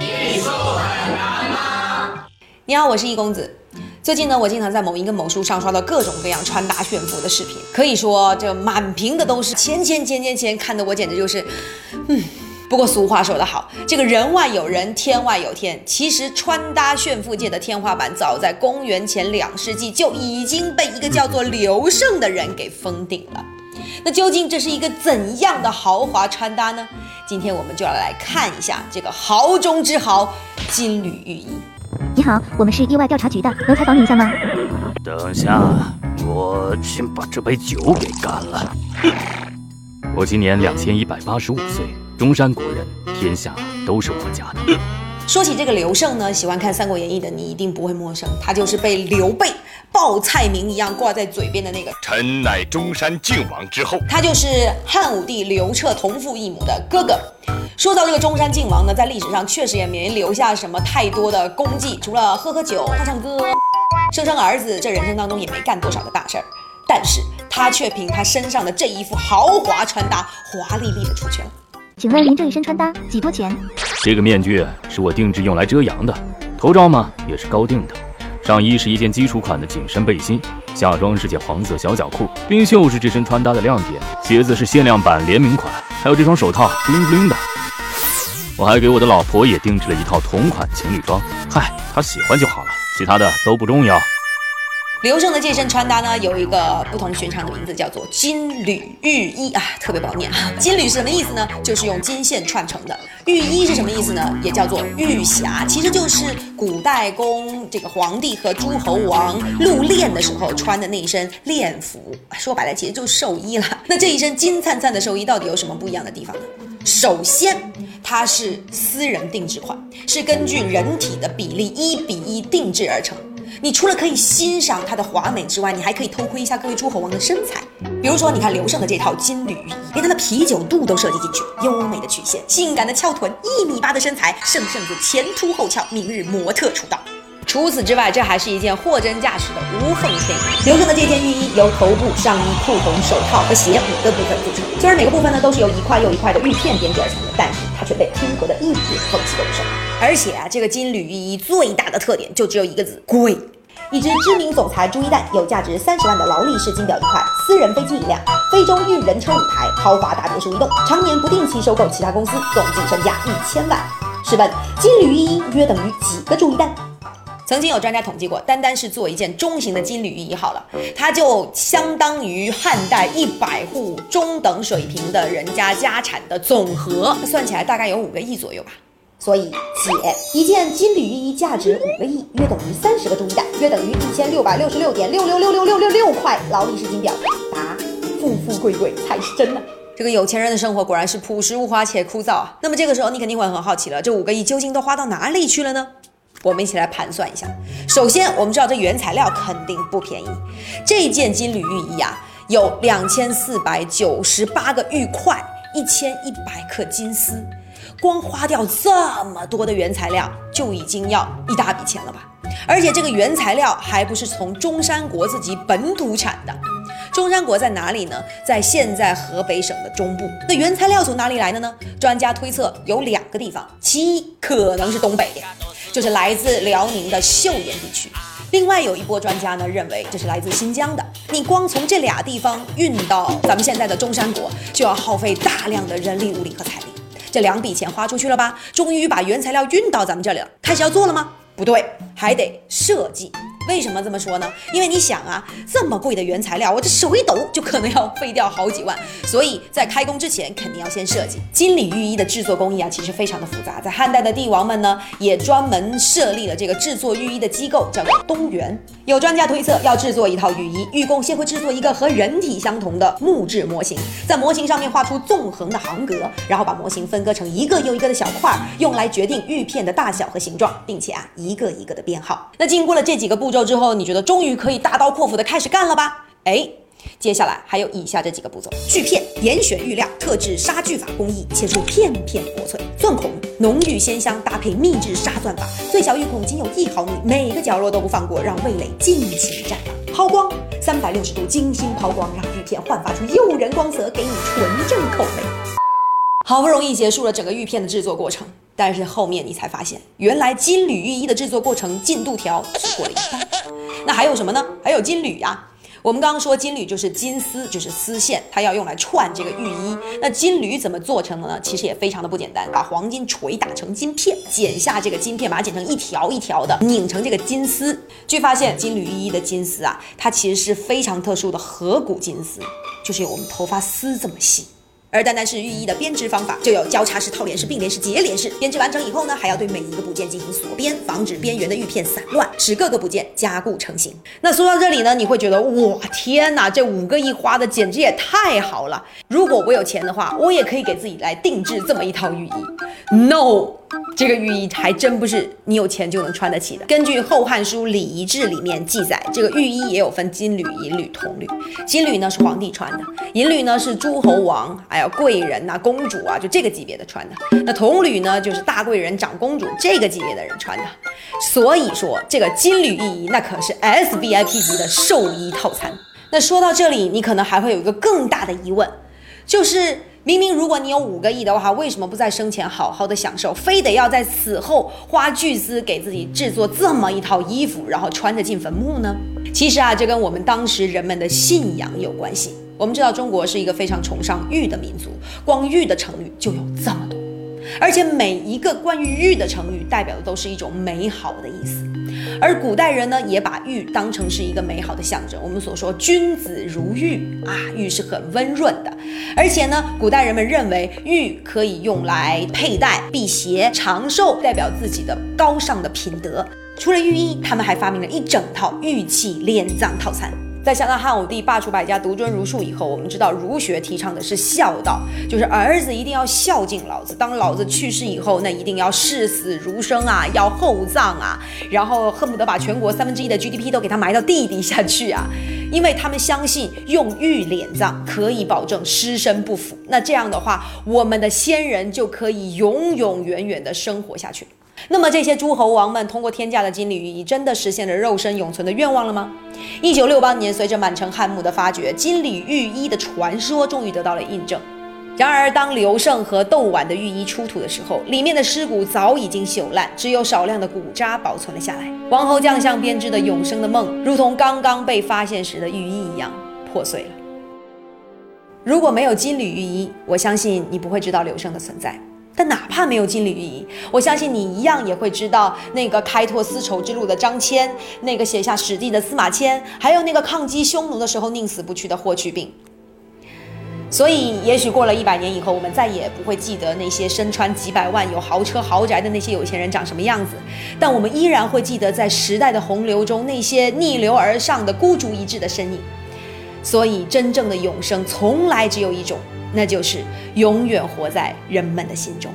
艺术很难吗？你好，我是易公子。最近呢，我经常在某音跟某书上刷到各种各样穿搭炫富的视频，可以说这满屏的都是钱钱钱钱钱，看得我简直就是，嗯。不过俗话说得好，这个人外有人，天外有天。其实穿搭炫富界的天花板，早在公元前两世纪就已经被一个叫做刘胜的人给封顶了。那究竟这是一个怎样的豪华穿搭呢？今天我们就要来看一下这个豪中之豪——金缕玉衣。你好，我们是意外调查局的，能采访你一下吗？等一下，我先把这杯酒给干了。我今年两千一百八十五岁。中山国人，天下都是我家的。说起这个刘胜呢，喜欢看《三国演义》的你一定不会陌生，他就是被刘备报菜名一样挂在嘴边的那个“臣乃中山靖王之后”。他就是汉武帝刘彻同父异母的哥哥。说到这个中山靖王呢，在历史上确实也没留下什么太多的功绩，除了喝喝酒、唱唱歌、生生儿子，这人生当中也没干多少个大事儿。但是他却凭他身上的这一副豪华穿搭，华丽丽的出圈。请问您这一身穿搭几多钱？这个面具是我定制用来遮阳的，头罩嘛也是高定的，上衣是一件基础款的紧身背心，下装是件黄色小脚裤，冰袖是这身穿搭的亮点，鞋子是限量版联名款，还有这双手套，bling bling 的。我还给我的老婆也定制了一套同款情侣装，嗨，她喜欢就好了，其他的都不重要。刘胜的这身穿搭呢，有一个不同寻常的名字，叫做金缕玉衣啊，特别不好念啊。金缕是什么意思呢？就是用金线串成的。玉衣是什么意思呢？也叫做玉匣，其实就是古代宫这个皇帝和诸侯王入殓的时候穿的那一身殓服。说白了，其实就是寿衣了。那这一身金灿灿的寿衣到底有什么不一样的地方呢？首先，它是私人定制款，是根据人体的比例一比一定制而成。你除了可以欣赏它的华美之外，你还可以偷窥一下各位诸侯王的身材。比如说，你看刘胜的这套金缕玉衣，连他的啤酒肚都设计进去，优美的曲线，性感的翘臀，一米八的身材，胜胜子前凸后翘，明日模特出道。除此之外，这还是一件货真价实的无缝衬衣。刘胜的这件浴衣由头部、上衣、裤筒、手套和鞋五个部分组成，虽然每个部分呢都是由一块又一块的玉片编织而成的，但是它却被拼合的一点缝隙都不剩。而且啊，这个金缕玉衣最大的特点就只有一个字：贵。一只知名总裁朱一蛋有价值三十万的劳力士金表一块，私人飞机一辆，非洲运人车五台，豪华大别墅一栋，常年不定期收购其他公司，总计身价一千万。试问金缕玉衣约等于几个朱一蛋？曾经有专家统计过，单单是做一件中型的金缕玉衣好了，它就相当于汉代一百户中等水平的人家家产的总和，算起来大概有五个亿左右吧。所以，解一件金缕玉衣价值五个亿，约等于三十个朱一蛋，约等于一千六百六十六点六六六六六六六块劳力士金表。答：富富贵贵才是真的。这个有钱人的生活果然是朴实无华且枯燥啊。那么这个时候，你肯定会很好奇了，这五个亿究竟都花到哪里去了呢？我们一起来盘算一下。首先，我们知道这原材料肯定不便宜。这件金缕玉衣啊，有两千四百九十八个玉块，一千一百克金丝，光花掉这么多的原材料，就已经要一大笔钱了吧？而且这个原材料还不是从中山国自己本土产的。中山国在哪里呢？在现在河北省的中部。那原材料从哪里来的呢？专家推测有两个地方，其一可能是东北。就是来自辽宁的岫岩地区，另外有一波专家呢？认为这是来自新疆的。你光从这俩地方运到咱们现在的中山国，就要耗费大量的人力物力和财力。这两笔钱花出去了吧？终于把原材料运到咱们这里了，开始要做了吗？不对，还得设计。为什么这么说呢？因为你想啊，这么贵的原材料，我这手一抖就可能要废掉好几万，所以在开工之前肯定要先设计。金缕玉衣的制作工艺啊，其实非常的复杂。在汉代的帝王们呢，也专门设立了这个制作玉衣的机构，叫做东园。有专家推测，要制作一套玉衣，玉工先会制作一个和人体相同的木质模型，在模型上面画出纵横的行格，然后把模型分割成一个又一个的小块，用来决定玉片的大小和形状，并且啊，一个一个的编号。那经过了这几个步骤。之后，你觉得终于可以大刀阔斧的开始干了吧？哎，接下来还有以下这几个步骤：锯片，严选玉料，特制杀锯法工艺，切出片片薄脆；钻孔，浓郁鲜香，搭配秘制杀钻法，最小玉孔仅有一毫米，每个角落都不放过，让味蕾尽情绽放。抛光，三百六十度精心抛光，让玉片焕发出诱人光泽，给你纯正口味。好不容易结束了整个玉片的制作过程。但是后面你才发现，原来金缕玉衣的制作过程进度条只过了一半。那还有什么呢？还有金缕呀。我们刚刚说金缕就是金丝，就是丝线，它要用来串这个玉衣。那金缕怎么做成的呢？其实也非常的不简单，把黄金锤打成金片，剪下这个金片，把它剪成一条一条的，拧成这个金丝。据发现，金缕玉衣的金丝啊，它其实是非常特殊的合谷金丝，就是有我们头发丝这么细。而单单是浴衣的编织方法，就有交叉式、套连式、并联式、结连式。编织完成以后呢，还要对每一个部件进行锁边，防止边缘的玉片散乱，使各个部件加固成型。那说到这里呢，你会觉得哇天哪，这五个亿花的简直也太好了！如果我有钱的话，我也可以给自己来定制这么一套浴衣。No，这个浴衣还真不是你有钱就能穿得起的。根据《后汉书·礼仪志》里面记载，这个浴衣也有分金缕、银缕、铜缕。金缕呢是皇帝穿的，银缕呢是诸侯王。还有贵人呐，公主啊，就这个级别的穿的。那铜缕呢，就是大贵人、长公主这个级别的人穿的。所以说，这个金缕玉衣那可是 S V I P 级的寿衣套餐。那说到这里，你可能还会有一个更大的疑问，就是明明如果你有五个亿的话，为什么不在生前好好的享受，非得要在死后花巨资给自己制作这么一套衣服，然后穿着进坟墓呢？其实啊，这跟我们当时人们的信仰有关系。我们知道中国是一个非常崇尚玉的民族，光玉的成语就有这么多，而且每一个关于玉的成语代表的都是一种美好的意思。而古代人呢，也把玉当成是一个美好的象征。我们所说君子如玉啊，玉是很温润的，而且呢，古代人们认为玉可以用来佩戴、辟邪、长寿，代表自己的高尚的品德。除了玉衣，他们还发明了一整套玉器殓葬套餐。在想到汉武帝罢黜百家，独尊儒术以后，我们知道儒学提倡的是孝道，就是儿子一定要孝敬老子。当老子去世以后，那一定要视死如生啊，要厚葬啊，然后恨不得把全国三分之一的 GDP 都给他埋到地底下去啊，因为他们相信用玉敛葬可以保证尸身不腐。那这样的话，我们的先人就可以永永远远的生活下去。那么这些诸侯王们通过天价的金缕玉衣，真的实现了肉身永存的愿望了吗？一九六八年，随着满城汉墓的发掘，金缕玉衣的传说终于得到了印证。然而，当刘胜和窦绾的玉衣出土的时候，里面的尸骨早已经朽烂，只有少量的骨渣保存了下来。王侯将相编织的永生的梦，如同刚刚被发现时的玉衣一样破碎了。如果没有金缕玉衣，我相信你不会知道刘胜的存在。但哪怕没有金缕玉衣，我相信你一样也会知道那个开拓丝绸之路的张骞，那个写下史记的司马迁，还有那个抗击匈奴的时候宁死不屈的霍去病。所以，也许过了一百年以后，我们再也不会记得那些身穿几百万、有豪车豪宅的那些有钱人长什么样子，但我们依然会记得在时代的洪流中那些逆流而上的孤注一掷的身影。所以，真正的永生从来只有一种。那就是永远活在人们的心中。